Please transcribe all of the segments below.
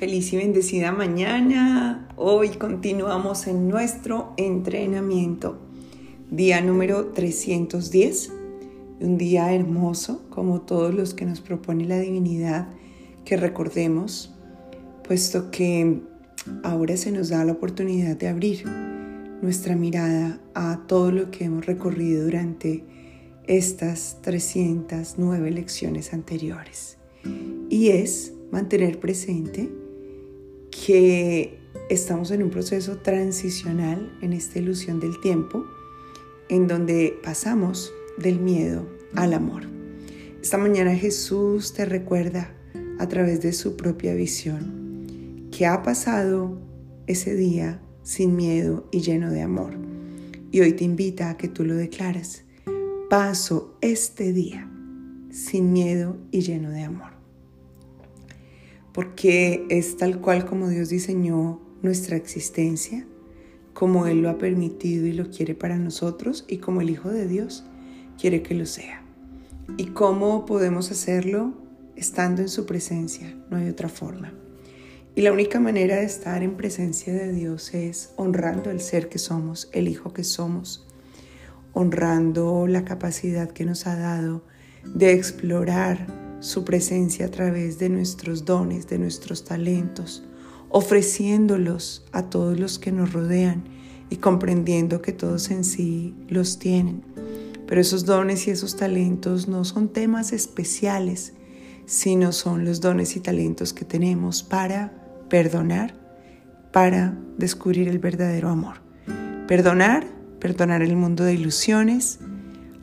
Feliz y bendecida mañana. Hoy continuamos en nuestro entrenamiento. Día número 310. Un día hermoso, como todos los que nos propone la divinidad, que recordemos, puesto que ahora se nos da la oportunidad de abrir nuestra mirada a todo lo que hemos recorrido durante estas 309 lecciones anteriores. Y es mantener presente que estamos en un proceso transicional en esta ilusión del tiempo, en donde pasamos del miedo al amor. Esta mañana Jesús te recuerda a través de su propia visión que ha pasado ese día sin miedo y lleno de amor. Y hoy te invita a que tú lo declares. Paso este día sin miedo y lleno de amor porque es tal cual como Dios diseñó nuestra existencia, como Él lo ha permitido y lo quiere para nosotros y como el Hijo de Dios quiere que lo sea. ¿Y cómo podemos hacerlo? Estando en su presencia, no hay otra forma. Y la única manera de estar en presencia de Dios es honrando el ser que somos, el Hijo que somos, honrando la capacidad que nos ha dado de explorar su presencia a través de nuestros dones, de nuestros talentos, ofreciéndolos a todos los que nos rodean y comprendiendo que todos en sí los tienen. Pero esos dones y esos talentos no son temas especiales, sino son los dones y talentos que tenemos para perdonar, para descubrir el verdadero amor. Perdonar, perdonar el mundo de ilusiones,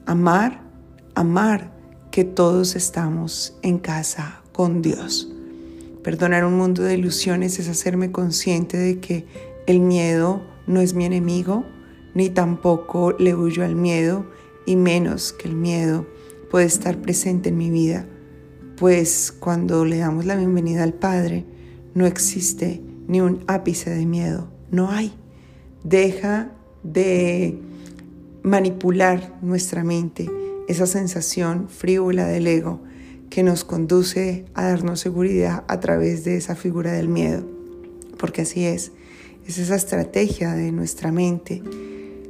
amar, amar que todos estamos en casa con Dios. Perdonar un mundo de ilusiones es hacerme consciente de que el miedo no es mi enemigo, ni tampoco le huyo al miedo, y menos que el miedo puede estar presente en mi vida, pues cuando le damos la bienvenida al Padre, no existe ni un ápice de miedo, no hay. Deja de manipular nuestra mente esa sensación frívola del ego que nos conduce a darnos seguridad a través de esa figura del miedo. Porque así es, es esa estrategia de nuestra mente.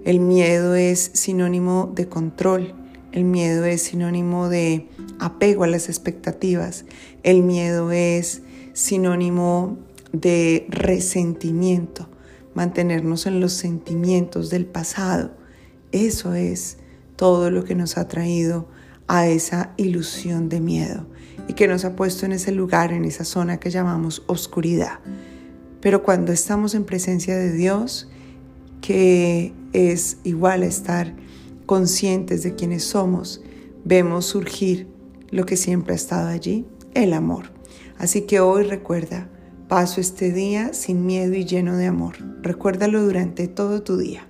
El miedo es sinónimo de control, el miedo es sinónimo de apego a las expectativas, el miedo es sinónimo de resentimiento, mantenernos en los sentimientos del pasado. Eso es todo lo que nos ha traído a esa ilusión de miedo y que nos ha puesto en ese lugar, en esa zona que llamamos oscuridad. Pero cuando estamos en presencia de Dios, que es igual a estar conscientes de quienes somos, vemos surgir lo que siempre ha estado allí, el amor. Así que hoy recuerda, paso este día sin miedo y lleno de amor. Recuérdalo durante todo tu día.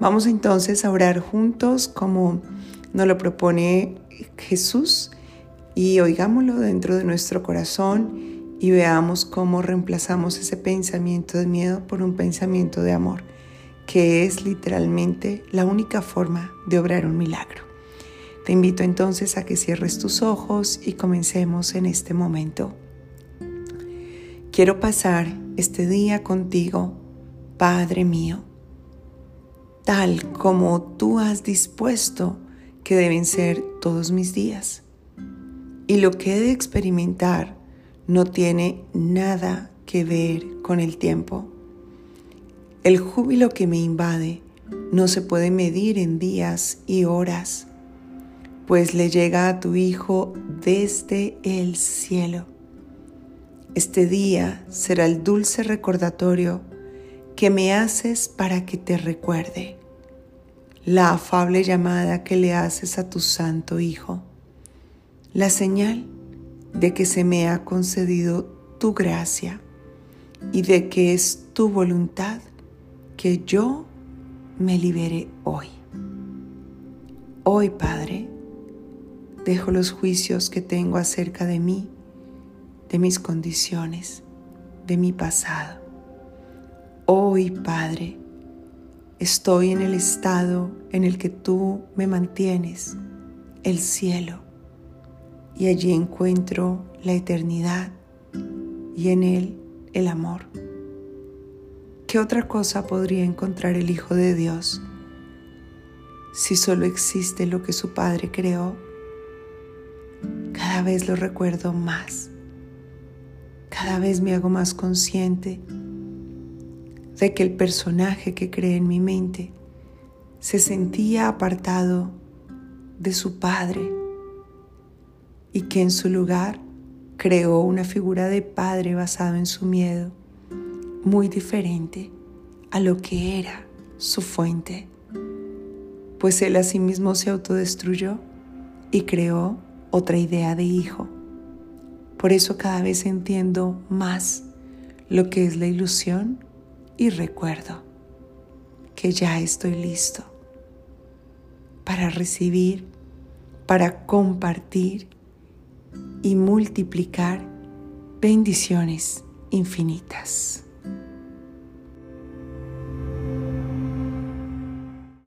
Vamos entonces a orar juntos como nos lo propone Jesús y oigámoslo dentro de nuestro corazón y veamos cómo reemplazamos ese pensamiento de miedo por un pensamiento de amor, que es literalmente la única forma de obrar un milagro. Te invito entonces a que cierres tus ojos y comencemos en este momento. Quiero pasar este día contigo, Padre mío tal como tú has dispuesto que deben ser todos mis días. Y lo que he de experimentar no tiene nada que ver con el tiempo. El júbilo que me invade no se puede medir en días y horas, pues le llega a tu Hijo desde el cielo. Este día será el dulce recordatorio que me haces para que te recuerde, la afable llamada que le haces a tu Santo Hijo, la señal de que se me ha concedido tu gracia y de que es tu voluntad que yo me libere hoy. Hoy, Padre, dejo los juicios que tengo acerca de mí, de mis condiciones, de mi pasado Hoy, Padre, estoy en el estado en el que tú me mantienes, el cielo, y allí encuentro la eternidad y en él el amor. ¿Qué otra cosa podría encontrar el Hijo de Dios si solo existe lo que su Padre creó? Cada vez lo recuerdo más. Cada vez me hago más consciente de que el personaje que creé en mi mente se sentía apartado de su padre y que en su lugar creó una figura de padre basado en su miedo, muy diferente a lo que era su fuente, pues él asimismo se autodestruyó y creó otra idea de hijo. Por eso cada vez entiendo más lo que es la ilusión y recuerdo que ya estoy listo para recibir, para compartir y multiplicar bendiciones infinitas.